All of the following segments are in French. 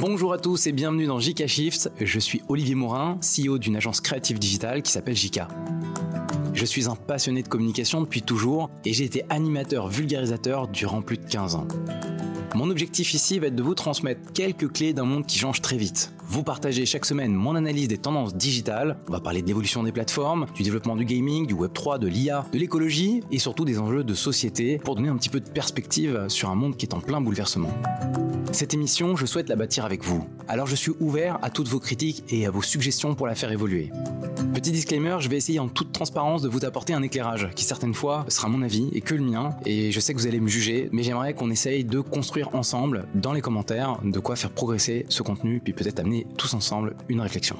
Bonjour à tous et bienvenue dans JK Shift. Je suis Olivier Morin, CEO d'une agence créative digitale qui s'appelle JK. Je suis un passionné de communication depuis toujours et j'ai été animateur vulgarisateur durant plus de 15 ans. Mon objectif ici va être de vous transmettre quelques clés d'un monde qui change très vite. Vous partagez chaque semaine mon analyse des tendances digitales. On va parler de l'évolution des plateformes, du développement du gaming, du Web3, de l'IA, de l'écologie et surtout des enjeux de société pour donner un petit peu de perspective sur un monde qui est en plein bouleversement. Cette émission, je souhaite la bâtir avec vous. Alors je suis ouvert à toutes vos critiques et à vos suggestions pour la faire évoluer. Disclaimer, je vais essayer en toute transparence de vous apporter un éclairage qui certaines fois sera mon avis et que le mien. Et je sais que vous allez me juger, mais j'aimerais qu'on essaye de construire ensemble dans les commentaires de quoi faire progresser ce contenu, puis peut-être amener tous ensemble une réflexion.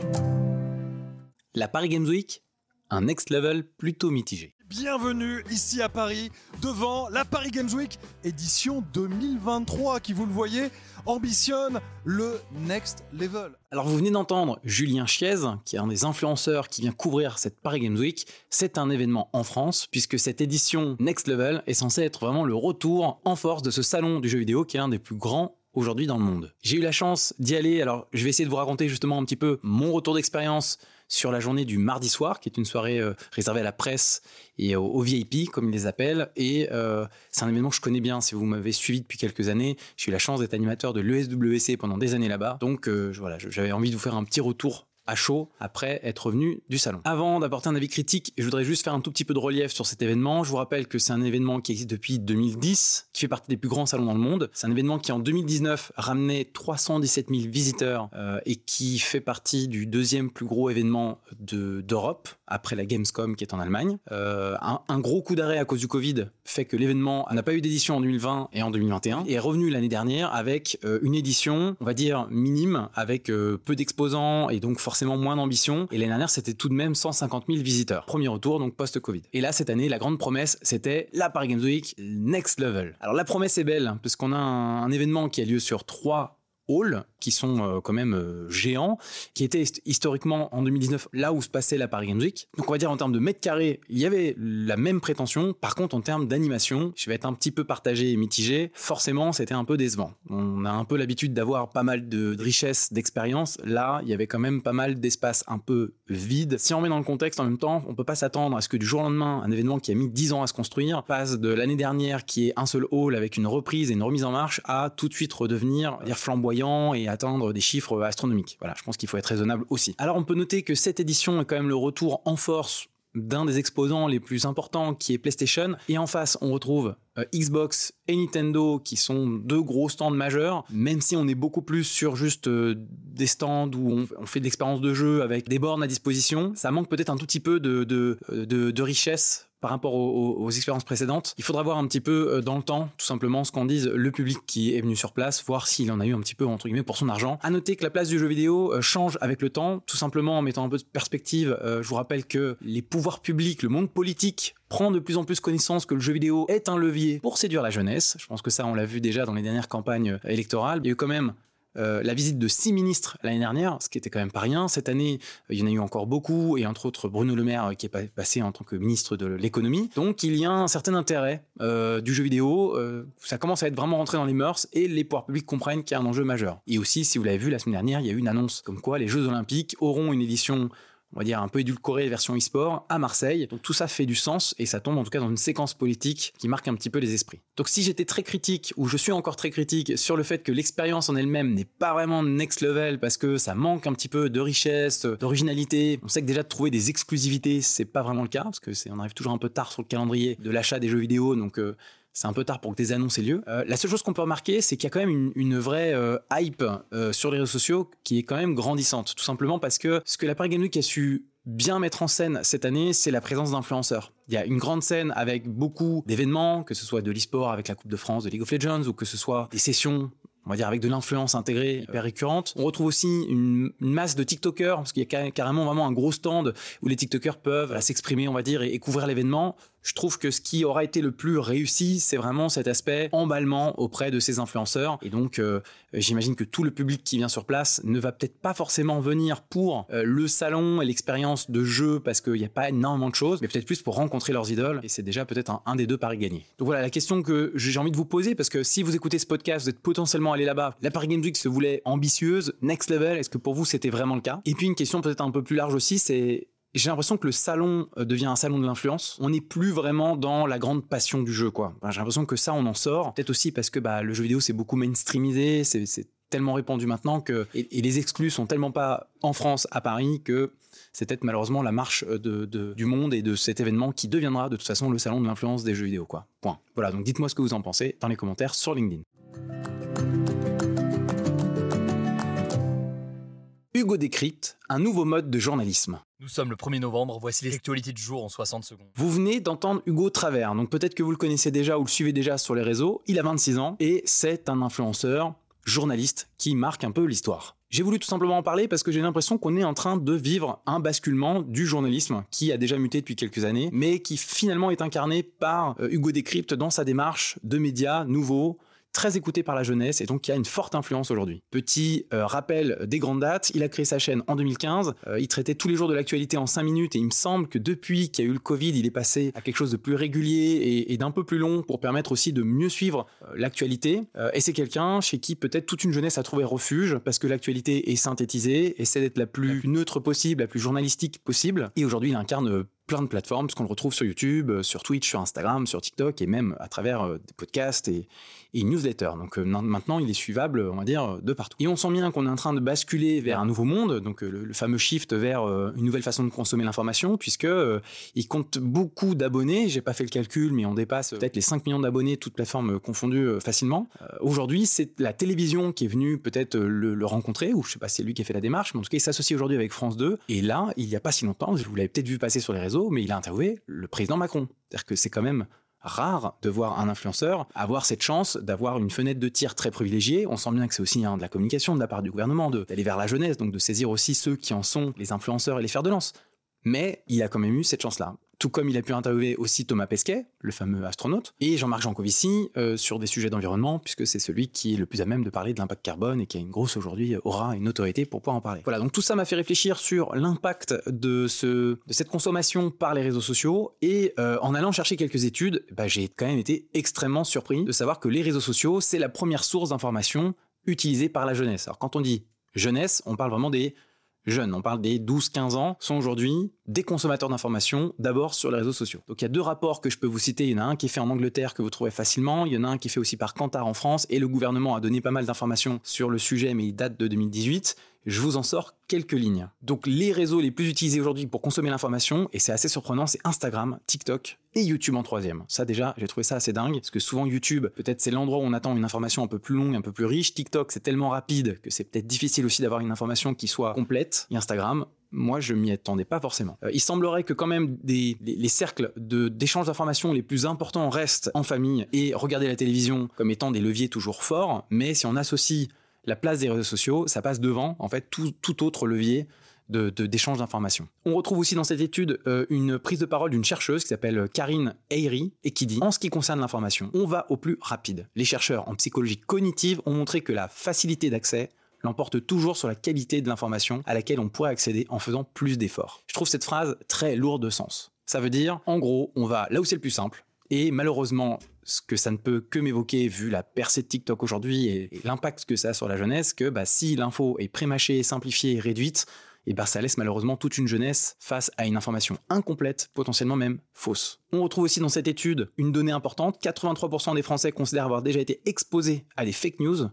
La Paris Games Week, un next level plutôt mitigé. Bienvenue ici à Paris, devant la Paris Games Week, édition 2023, qui vous le voyez, ambitionne le next level. Alors vous venez d'entendre Julien Chiez, qui est un des influenceurs qui vient couvrir cette Paris Games Week. C'est un événement en France, puisque cette édition Next Level est censée être vraiment le retour en force de ce salon du jeu vidéo qui est l'un des plus grands aujourd'hui dans le monde. J'ai eu la chance d'y aller, alors je vais essayer de vous raconter justement un petit peu mon retour d'expérience sur la journée du mardi soir, qui est une soirée euh, réservée à la presse et aux, VIP, comme ils les appellent. Et euh, c'est un événement que je connais bien. Si vous m'avez suivi depuis quelques années, j'ai eu la chance d'être animateur de l'ESWC pendant des années là-bas. Donc euh, voilà, j'avais envie de vous faire un petit retour chaud après être revenu du salon. Avant d'apporter un avis critique, je voudrais juste faire un tout petit peu de relief sur cet événement. Je vous rappelle que c'est un événement qui existe depuis 2010, qui fait partie des plus grands salons dans le monde. C'est un événement qui en 2019 ramenait 317 000 visiteurs euh, et qui fait partie du deuxième plus gros événement d'Europe après la Gamescom qui est en Allemagne. Euh, un, gros coup d'arrêt à cause du Covid fait que l'événement n'a pas eu d'édition en 2020 et en 2021 et est revenu l'année dernière avec euh, une édition, on va dire minime, avec peu d'exposants et donc forcément moins d'ambition. Et l'année dernière, c'était tout de même 150 000 visiteurs. Premier retour, donc post-Covid. Et là, cette année, la grande promesse, c'était la Paris Games Week Next Level. Alors la promesse est belle, parce qu'on a un événement qui a lieu sur trois halls qui sont euh, quand même euh, géants, qui étaient historiquement en 2019 là où se passait la Paris Games Week. Donc on va dire en termes de mètres carrés, il y avait la même prétention. Par contre, en termes d'animation, je vais être un petit peu partagé et mitigé. Forcément, c'était un peu décevant. On a un peu l'habitude d'avoir pas mal de, richesses, d'expérience. Là, il y avait quand même pas mal d'espace un peu vide. Si on met dans le contexte en même temps, on peut pas s'attendre à ce que du jour au lendemain, un événement qui a mis 10 ans à se construire passe de l'année dernière qui est un seul hall avec une reprise et une remise en marche à tout de suite redevenir dire flamboyant et atteindre des chiffres astronomiques. Voilà, je pense qu'il faut être raisonnable aussi. Alors on peut noter que cette édition est quand même le retour en force d'un des exposants les plus importants qui est PlayStation. Et en face, on retrouve euh, Xbox et Nintendo qui sont deux gros stands majeurs, même si on est beaucoup plus sur juste euh, des stands où on, fait de l'expérience de jeu avec des bornes à disposition, ça manque peut-être un tout petit peu de, de richesse par rapport aux, expériences précédentes. Il faudra voir un petit peu euh, dans le temps, tout simplement, ce qu'en dise le public qui est venu sur place, voir s'il en a eu un petit peu, entre guillemets, pour son argent. À noter que la place du jeu vidéo euh, change avec le temps, tout simplement en mettant un peu de perspective. Euh, je vous rappelle que les pouvoirs publics, le monde politique prend de plus en plus connaissance que le jeu vidéo est un levier pour séduire la jeunesse. Je pense que ça, on l'a vu déjà dans les dernières campagnes électorales. Il y a eu quand même euh, la visite de six ministres l'année dernière, ce qui était quand même pas rien. Cette année, euh, il y en a eu encore beaucoup, et entre autres Bruno Le Maire euh, qui est passé en tant que ministre de l'économie. Donc il y a un certain intérêt du jeu vidéo. ça commence à être vraiment rentré dans les mœurs, et les pouvoirs publics comprennent qu'il y a un enjeu majeur. Et aussi, si vous l'avez vu la semaine dernière, il y a eu une annonce comme quoi les Jeux Olympiques auront une édition on va dire un peu édulcoré version e-sport à Marseille. Donc tout ça fait du sens et ça tombe en tout cas dans une séquence politique qui marque un petit peu les esprits. Donc si j'étais très critique ou je suis encore très critique sur le fait que l'expérience en elle-même n'est pas vraiment next level parce que ça manque un petit peu de richesse, d'originalité. On sait que déjà de trouver des exclusivités, c'est pas vraiment le cas parce que c'est on arrive toujours un peu tard sur le calendrier de l'achat des jeux vidéo donc euh, c'est un peu tard pour que des annonces aient lieu. Euh, la seule chose qu'on peut remarquer, c'est qu'il y a quand même une, vraie euh, hype euh, sur les réseaux sociaux qui est quand même grandissante, tout simplement parce que ce que la Paris Game Week a su bien mettre en scène cette année, c'est la présence d'influenceurs. Il y a une grande scène avec beaucoup d'événements, que ce soit de l'e-sport avec la Coupe de France de League of Legends ou que ce soit des sessions on va dire avec de l'influence intégrée hyper récurrente. On retrouve aussi une, masse de TikTokers parce qu'il y a carrément vraiment un gros stand où les TikTokers peuvent s'exprimer, on va dire, et, couvrir l'événement. Je trouve que ce qui aura été le plus réussi, c'est vraiment cet aspect emballement auprès de ces influenceurs. Et donc, euh, j'imagine que tout le public qui vient sur place ne va peut-être pas forcément venir pour euh, le salon et l'expérience de jeu parce qu'il n'y a pas énormément de choses, mais peut-être plus pour rencontrer leurs idoles. Et c'est déjà peut-être un, des deux paris gagnés. Donc voilà la question que j'ai envie de vous poser parce que si vous écoutez ce podcast, vous êtes potentiellement allé là-bas. La Paris Games Week se voulait ambitieuse, next level. Est-ce que pour vous c'était vraiment le cas? Et puis une question peut-être un peu plus large aussi, c'est j'ai l'impression que le salon euh, devient un salon de l'influence. On n'est plus vraiment dans la grande passion du jeu, quoi. j'ai l'impression que ça, on en sort. Peut-être aussi parce que bah, le jeu vidéo, c'est beaucoup mainstreamisé, c'est tellement répandu maintenant que et, les exclus sont tellement pas en France, à Paris, que c'est peut-être malheureusement la marche euh, de, du monde et de cet événement qui deviendra de toute façon le salon de l'influence des jeux vidéo, quoi. Point. Voilà, donc dites-moi ce que vous en pensez dans les commentaires sur LinkedIn. Hugo décrypte un nouveau mode de journalisme. Nous sommes le 1er novembre, voici les actualités du jour en 60 secondes. Vous venez d'entendre Hugo Travers, donc peut-être que vous le connaissez déjà ou le suivez déjà sur les réseaux. Il a 26 ans et c'est un influenceur, journaliste qui marque un peu l'histoire. J'ai voulu tout simplement en parler parce que j'ai l'impression qu'on est en train de vivre un basculement du journalisme qui a déjà muté depuis quelques années, mais qui finalement est incarné par euh, Hugo Décrypte dans sa démarche de médias nouveaux, très écouté par la jeunesse et donc qui a une forte influence aujourd'hui. Petit euh, rappel des grandes dates, il a créé sa chaîne en 2015, euh, il traitait tous les jours de l'actualité en 5 minutes et il me semble que depuis qu'il y a eu le Covid, il est passé à quelque chose de plus régulier et, d'un peu plus long pour permettre aussi de mieux suivre euh, l'actualité. et c'est quelqu'un chez qui peut-être toute une jeunesse a trouvé refuge parce que l'actualité est synthétisée, essaie d'être la plus neutre possible, la plus journalistique possible et aujourd'hui il incarne plein de plateformes, parce qu'on le retrouve sur YouTube, euh, sur Twitch, sur Instagram, sur TikTok et même à travers euh, des podcasts et, et newsletters. Donc euh, maintenant, il est suivable, on va dire, de partout. Et on sent bien qu'on est en train de basculer vers un nouveau monde, donc le, fameux shift vers une nouvelle façon de consommer l'information, puisque il compte beaucoup d'abonnés. J'ai pas fait le calcul, mais on dépasse peut-être les 5 millions d'abonnés, toutes plateformes confondues facilement. aujourd'hui, c'est la télévision qui est venue peut-être le, rencontrer, ou je sais pas si c'est lui qui a fait la démarche, mais en tout cas, il s'associe aujourd'hui avec France 2. Et là, il y a pas si longtemps, vous l'avez peut-être vu passer sur les réseaux, mais il a interviewé le président Macron. C'est-à-dire que c'est quand même rare de voir un influenceur avoir cette chance d'avoir une fenêtre de tir très privilégiée. On sent bien que c'est aussi hein, de la communication de la part du gouvernement, d'aller vers la jeunesse, donc de saisir aussi ceux qui en sont les influenceurs et les fers de lance. Mais il a quand même eu cette chance-là tout comme il a pu interviewer aussi Thomas Pesquet, le fameux astronaute, et Jean-Marc Jancovici euh, sur des sujets d'environnement, puisque c'est celui qui est le plus à même de parler de l'impact carbone et qui a une grosse aujourd'hui aura une autorité pour pouvoir en parler. Voilà, donc tout ça m'a fait réfléchir sur l'impact de, ce, de cette consommation par les réseaux sociaux, et euh, en allant chercher quelques études, bah, j'ai quand même été extrêmement surpris de savoir que les réseaux sociaux, c'est la première source d'information utilisée par la jeunesse. Alors quand on dit jeunesse, on parle vraiment des jeunes, on parle des 12-15 ans, sont aujourd'hui des consommateurs d'informations, d'abord sur les réseaux sociaux. Donc il y a deux rapports que je peux vous citer. Il y en a un qui est fait en Angleterre que vous trouvez facilement, il y en a un qui est fait aussi par Kantar en France, et le gouvernement a donné pas mal d'informations sur le sujet, mais il date de 2018. Je vous en sors quelques lignes. Donc les réseaux les plus utilisés aujourd'hui pour consommer l'information, et c'est assez surprenant, c'est Instagram, TikTok et YouTube en troisième. Ça déjà, j'ai trouvé ça assez dingue, parce que souvent YouTube, peut-être c'est l'endroit où on attend une information un peu plus longue, un peu plus riche. TikTok, c'est tellement rapide que c'est peut-être difficile aussi d'avoir une information qui soit complète. Et Instagram, moi, je m'y attendais pas forcément. Euh, il semblerait que quand même les, cercles d'échange d'informations les plus importants restent en famille et regarder la télévision comme étant des leviers toujours forts. Mais si on associe la place des réseaux sociaux, ça passe devant en fait tout, autre levier d'échange d'informations. On retrouve aussi dans cette étude euh, une prise de parole d'une chercheuse qui s'appelle Karine Eyri et qui dit En ce qui concerne l'information, on va au plus rapide. Les chercheurs en psychologie cognitive ont montré que la facilité d'accès l'emporte toujours sur la qualité de l'information à laquelle on pourrait accéder en faisant plus d'efforts. Je trouve cette phrase très lourde de sens. Ça veut dire, en gros, on va là où c'est le plus simple, et malheureusement, ce que ça ne peut que m'évoquer vu la percée de TikTok aujourd'hui et, l'impact que ça a sur la jeunesse, que bah, si l'info est prémâchée, simplifiée, réduite, et bah, ça laisse malheureusement toute une jeunesse face à une information incomplète, potentiellement même fausse. On retrouve aussi dans cette étude une donnée importante, 83% des Français considèrent avoir déjà été exposés à des fake news,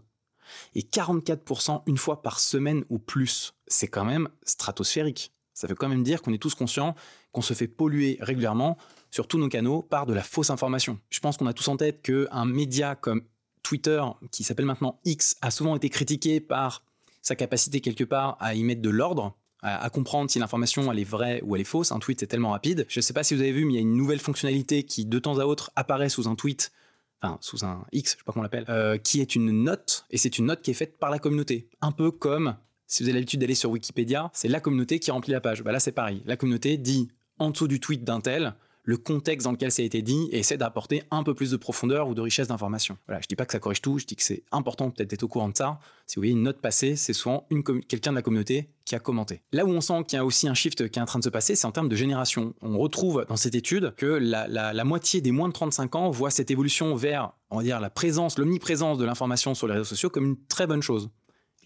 et 44% une fois par semaine ou plus. C'est quand même stratosphérique. Ça veut quand même dire qu'on est tous conscients qu'on se fait polluer régulièrement sur tous nos canaux par de la fausse information. Je pense qu'on a tous en tête qu'un média comme Twitter, qui s'appelle maintenant X, a souvent été critiqué par sa capacité quelque part à y mettre de l'ordre, à, comprendre si l'information elle est vraie ou elle est fausse. Un tweet c'est tellement rapide. Je ne sais pas si vous avez vu, mais il y a une nouvelle fonctionnalité qui de temps à autre apparaît sous un tweet enfin sous un X, je sais pas comment l'appelle, euh, qui est une note, et c'est une note qui est faite par la communauté. Un peu comme si vous avez l'habitude d'aller sur Wikipédia, c'est la communauté qui remplit la page. Bah là c'est pareil, la communauté dit en dessous du tweet d'un tel, le contexte dans lequel ça a été dit et essaie d'apporter un peu plus de profondeur ou de richesse d'information. Voilà, je dis pas que ça corrige tout, je dis que c'est important peut-être d'être au courant de ça. Si vous voyez une note passée, c'est souvent quelqu'un de la communauté qui a commenté. Là où on sent qu'il y a aussi un shift qui est en train de se passer, c'est en termes de génération. On retrouve dans cette étude que la, la moitié des moins de 35 ans voit cette évolution vers, on va dire, la présence, l'omniprésence de l'information sur les réseaux sociaux comme une très bonne chose.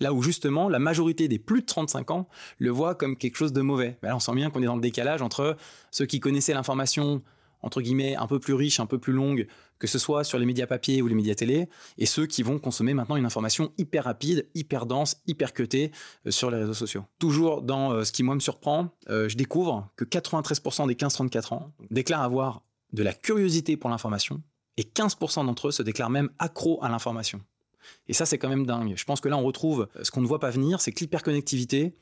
Là où justement la majorité des plus de 35 ans le voient comme quelque chose de mauvais. là, on sent bien qu'on est dans le décalage entre ceux qui connaissaient l'information entre guillemets un peu plus riche, un peu plus longue, que ce soit sur les médias papier ou les médias télé, et ceux qui vont consommer maintenant une information hyper rapide, hyper dense, hyper cutée euh, sur les réseaux sociaux. Toujours dans euh, ce qui moi me surprend, euh, je découvre que 93% des 15-34 ans déclarent avoir de la curiosité pour l'information, et 15% d'entre eux se déclarent même accros à l'information. Et ça, c'est quand même dingue. Je pense que là, on retrouve ce qu'on ne voit pas venir, c'est que l'hyperconnectivité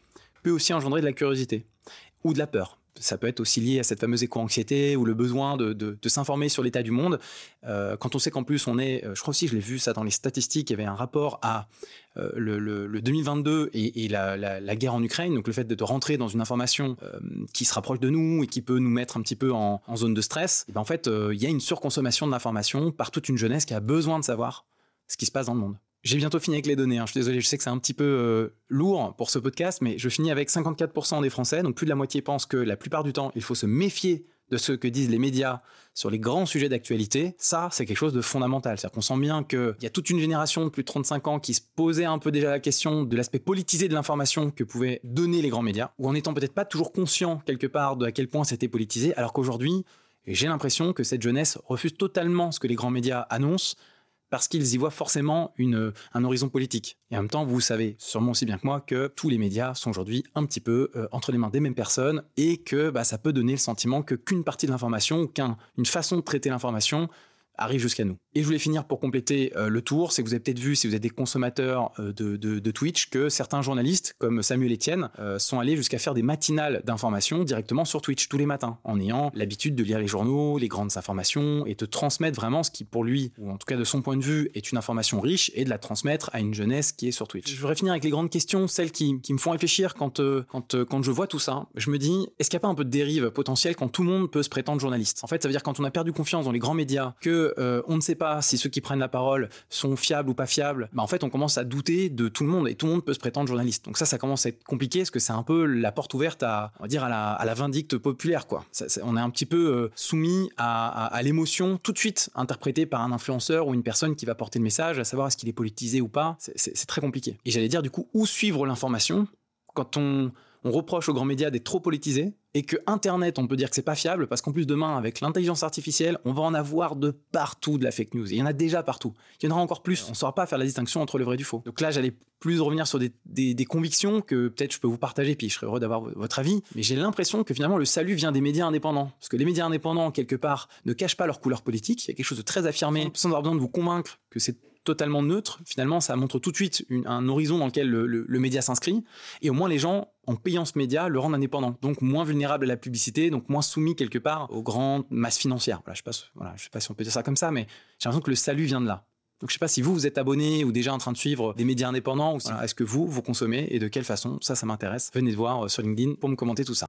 peut aussi engendrer de la curiosité ou de la peur. Ça peut être aussi lié à cette fameuse éco-anxiété ou le besoin de, s'informer sur l'état du monde. Euh, quand on sait qu'en plus on est, euh, je crois aussi, je l'ai vu ça dans les statistiques, il y avait un rapport à euh, le, 2022 et, la, guerre en Ukraine, donc le fait de, rentrer dans une information qui se rapproche de nous et qui peut nous mettre un petit peu en, zone de stress, ben en fait, il y a une surconsommation de l'information par toute une jeunesse qui a besoin de savoir ce qui se passe dans le monde. J'ai bientôt fini avec les données. Hein. Je suis désolé, je sais que c'est un petit peu euh, lourd pour ce podcast, mais je finis avec 54% des Français, donc plus de la moitié pensent que la plupart du temps, il faut se méfier de ce que disent les médias sur les grands sujets d'actualité. Ça, c'est quelque chose de fondamental. C'est-à-dire qu'on sent bien qu'il y a toute une génération de plus de 35 ans qui se posait un peu déjà la question de l'aspect politisé de l'information que pouvaient donner les grands médias, ou en étant peut-être pas toujours conscient quelque part de à quel point c'était politisé, alors qu'aujourd'hui, j'ai l'impression que cette jeunesse refuse totalement ce que les grands médias annoncent parce qu'ils y voient forcément un horizon politique. Et en même temps, vous savez sûrement aussi bien que moi que tous les médias sont aujourd'hui un petit peu euh, entre les mains des mêmes personnes et que bah, ça peut donner le sentiment qu'une partie de l'information ou qu'une façon de traiter l'information arrive jusqu'à nous. Et je voulais finir pour compléter euh, le tour, c'est que vous avez peut-être vu, si vous êtes des consommateurs euh, de, Twitch, que certains journalistes, comme Samuel Etienne, euh, sont allés jusqu'à faire des matinales d'information directement sur Twitch tous les matins, en ayant l'habitude de lire les journaux, les grandes informations, et de transmettre vraiment ce qui, pour lui, ou en tout cas de son point de vue, est une information riche, et de la transmettre à une jeunesse qui est sur Twitch. Je voudrais finir avec les grandes questions, celles qui, me font réfléchir quand, quand, quand je vois tout ça. Je me dis, est-ce qu'il n'y a pas un peu de dérive potentielle quand tout le monde peut se prétendre journaliste? En fait, ça veut dire quand on a perdu confiance dans les grands médias, que on ne sait pas si ceux qui prennent la parole sont fiables ou pas fiables, bah en fait, on commence à douter de tout le monde et tout le monde peut se prétendre journaliste. Donc ça, ça commence à être compliqué parce que c'est un peu la porte ouverte à, dire, à la, vindicte populaire, quoi. on est un petit peu euh, soumis à, l'émotion tout de suite interprétée par un influenceur ou une personne qui va porter le message, à savoir est-ce qu'il est politisé ou pas. C'est très compliqué. Et j'allais dire, du coup, où suivre l'information quand on on reproche aux grands médias d'être trop politisés et que Internet, on peut dire que c'est pas fiable parce qu'en plus demain, avec l'intelligence artificielle, on va en avoir de partout de la fake news. il y en a déjà partout. Il y en aura encore plus. On ne saura pas faire la distinction entre le vrai et du faux. Donc là, j'allais plus revenir sur des, convictions que peut-être je peux vous partager, puis je serais heureux d'avoir votre avis. Mais j'ai l'impression que finalement, le salut vient des médias indépendants. Parce que les médias indépendants, quelque part, ne cachent pas leur couleur politique. Il y a quelque chose de très affirmé, sans avoir besoin de vous convaincre que c'est totalement neutre, finalement, ça montre tout de suite un horizon dans lequel le, média s'inscrit. Et au moins, les gens, en payant ce média, le rendent indépendant. Donc, moins vulnérable à la publicité, donc moins soumis quelque part aux grandes masses financières. Voilà, je ne sais, voilà, sais, pas si on peut dire ça comme ça, mais j'ai l'impression que le salut vient de là. Donc, je ne sais pas si vous, vous êtes abonné ou déjà en train de suivre des médias indépendants, ou est-ce que vous, vous consommez et de quelle façon? Ça, ça m'intéresse. Venez de voir euh, sur LinkedIn pour me commenter tout ça.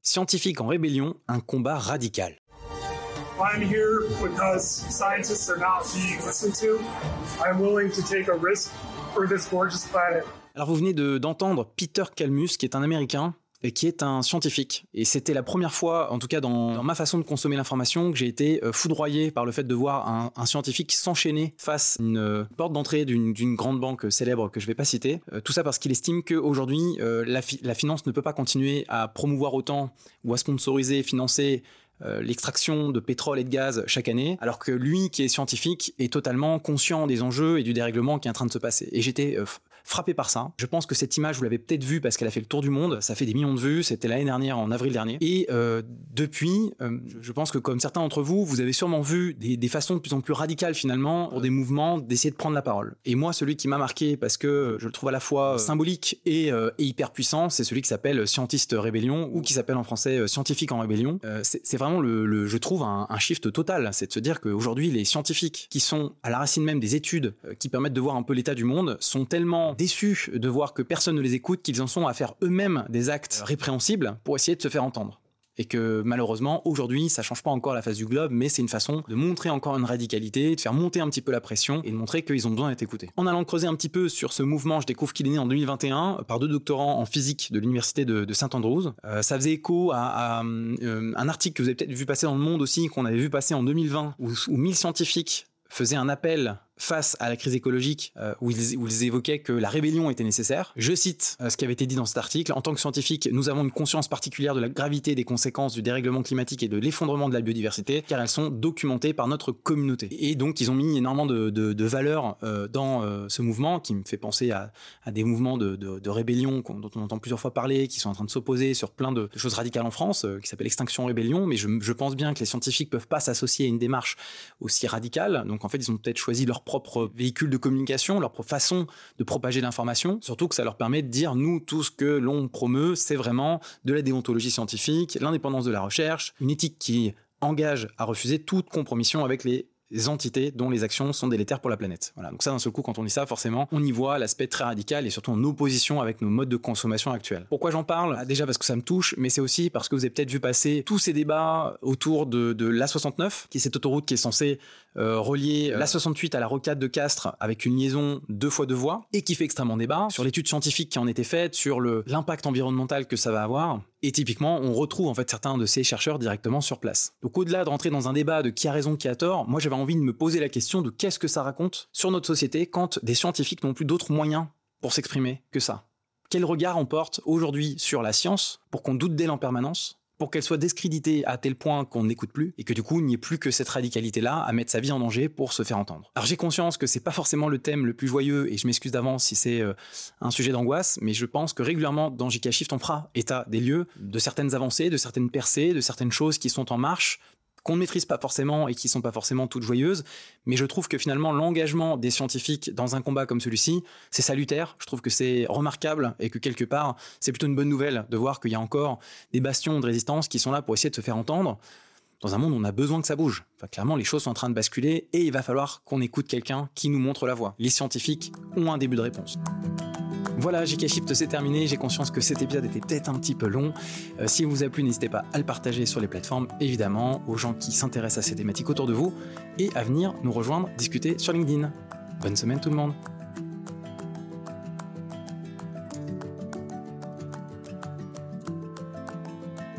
Scientifique en rébellion, un combat radical. I'm here because scientists are not being listened to. I'm willing to take a risk for this gorgeous planet. Alors vous venez d'entendre Peter Kalmus, qui est un Américain et qui est un scientifique. Et c'était la première fois, en tout cas dans, ma façon de consommer l'information, que j'ai été euh, foudroyé par le fait de voir un, scientifique s'enchaîner face à une euh, porte d'entrée d'une grande banque célèbre que je ne vais pas citer. Euh, tout ça parce qu'il estime qu'aujourd'hui, la, la finance ne peut pas continuer à promouvoir autant ou à sponsoriser, financer euh, l'extraction de pétrole et de gaz chaque année, alors que lui, qui est scientifique, est totalement conscient des enjeux et du dérèglement qui est en train de se passer. Et j'étais euh, frappé par ça. Je pense que cette image, vous l'avez peut-être vue parce qu'elle a fait le tour du monde. Ça fait des millions de vues. C'était l'année dernière, en avril dernier. Et euh, depuis, euh, je pense que comme certains d'entre vous, vous avez sûrement vu des, façons de plus en plus radicales finalement pour des mouvements d'essayer de prendre la parole. Et moi, celui qui m'a marqué parce que je le trouve à la fois symbolique et, hyper puissant, c'est celui qui s'appelle Scientiste Rébellion ou qui s'appelle en français Scientifique en Rébellion. Euh, c'est vraiment le, je trouve, un, un shift total. C'est de se dire qu'aujourd'hui, les scientifiques qui sont à la racine même des études qui permettent de voir un peu l'état du monde sont tellement déçus de voir que personne ne les écoute, qu'ils en sont à faire eux-mêmes des actes répréhensibles pour essayer de se faire entendre. Et que malheureusement aujourd'hui ça change pas encore la face du globe mais c'est une façon de montrer encore une radicalité de faire monter un petit peu la pression et de montrer qu'ils ont besoin d'être écoutés. En allant creuser un petit peu sur ce mouvement je découvre qu'il est né en 2021 par deux doctorants en physique de l'université de, Saint Andrews euh, ça faisait écho à, euh, un article que vous avez peut-être vu passer dans le monde aussi qu'on avait vu passer en 2020 où, où 1000 scientifiques faisaient un appel face à la crise écologique euh, où, ils, évoquaient que la rébellion était nécessaire. Je cite euh, ce qui avait été dit dans cet article. En tant que scientifique, nous avons une conscience particulière de la gravité des conséquences du dérèglement climatique et de l'effondrement de la biodiversité, car elles sont documentées par notre communauté. Et donc, ils ont mis énormément de, de, valeurs euh, dans ce mouvement qui me fait penser à, des mouvements de, rébellion dont on entend plusieurs fois parler, qui sont en train de s'opposer sur plein de, choses radicales en France, qui s'appelle Extinction Rébellion. Mais je, je pense bien que les scientifiques peuvent pas s'associer à une démarche aussi radicale. Donc, en fait, ils ont peut-être choisi leur propre véhicule de communication, leur façon de propager l'information, surtout que ça leur permet de dire, nous, tout ce que l'on promeut, c'est vraiment de la déontologie scientifique, l'indépendance de la recherche, une éthique qui engage à refuser toute compromission avec les entités dont les actions sont délétères pour la planète. Voilà. Donc ça, d'un seul coup, quand on dit ça, forcément, on y voit l'aspect très radical et surtout en opposition avec nos modes de consommation actuels. Pourquoi j'en parle? Ah, Déjà parce que ça me touche, mais c'est aussi parce que vous avez peut-être vu passer tous ces débats autour de, de l'A69, qui est cette autoroute qui est censée euh, relier euh, l'A68 à la rocade de Castres avec une liaison deux fois deux voies et qui fait extrêmement débat sur l'étude scientifique qui en était faite, sur l'impact environnemental que ça va avoir. Et typiquement, on retrouve en fait certains de ces chercheurs directement sur place. Donc au-delà de rentrer dans un débat de qui a raison, qui a tort, moi j'avais envie de me poser la question de qu'est-ce que ça raconte sur notre société quand des scientifiques n'ont plus d'autres moyens pour s'exprimer que ça? Quel regard on porte aujourd'hui sur la science pour qu'on doute d'elle en permanence? Pour qu'elle soit discréditée à tel point qu'on n'écoute plus et que du coup il n'y ait plus que cette radicalité-là à mettre sa vie en danger pour se faire entendre. Alors j'ai conscience que c'est pas forcément le thème le plus joyeux et je m'excuse d'avance si c'est euh, un sujet d'angoisse, mais je pense que régulièrement dans JK Shift on fera état des lieux de certaines avancées, de certaines percées, de certaines choses qui sont en marche, qu'on ne maîtrise pas forcément et qui sont pas forcément toutes joyeuses, mais je trouve que finalement l'engagement des scientifiques dans un combat comme celui-ci, c'est salutaire, je trouve que c'est remarquable et que quelque part, c'est plutôt une bonne nouvelle de voir qu'il y a encore des bastions de résistance qui sont là pour essayer de se faire entendre. Dans un monde où on a besoin que ça bouge. Enfin, clairement, les choses sont en train de basculer et il va falloir qu'on écoute quelqu'un qui nous montre la voie. Les scientifiques ont un début de réponse. Voilà, JK Shift c'est terminé. J'ai conscience que cet épisode était peut-être un petit peu long. Euh, si vous a plu, n'hésitez pas à le partager sur les plateformes, évidemment, aux gens qui s'intéressent à ces thématiques autour de vous et à venir nous rejoindre, discuter sur LinkedIn. Bonne semaine tout le monde.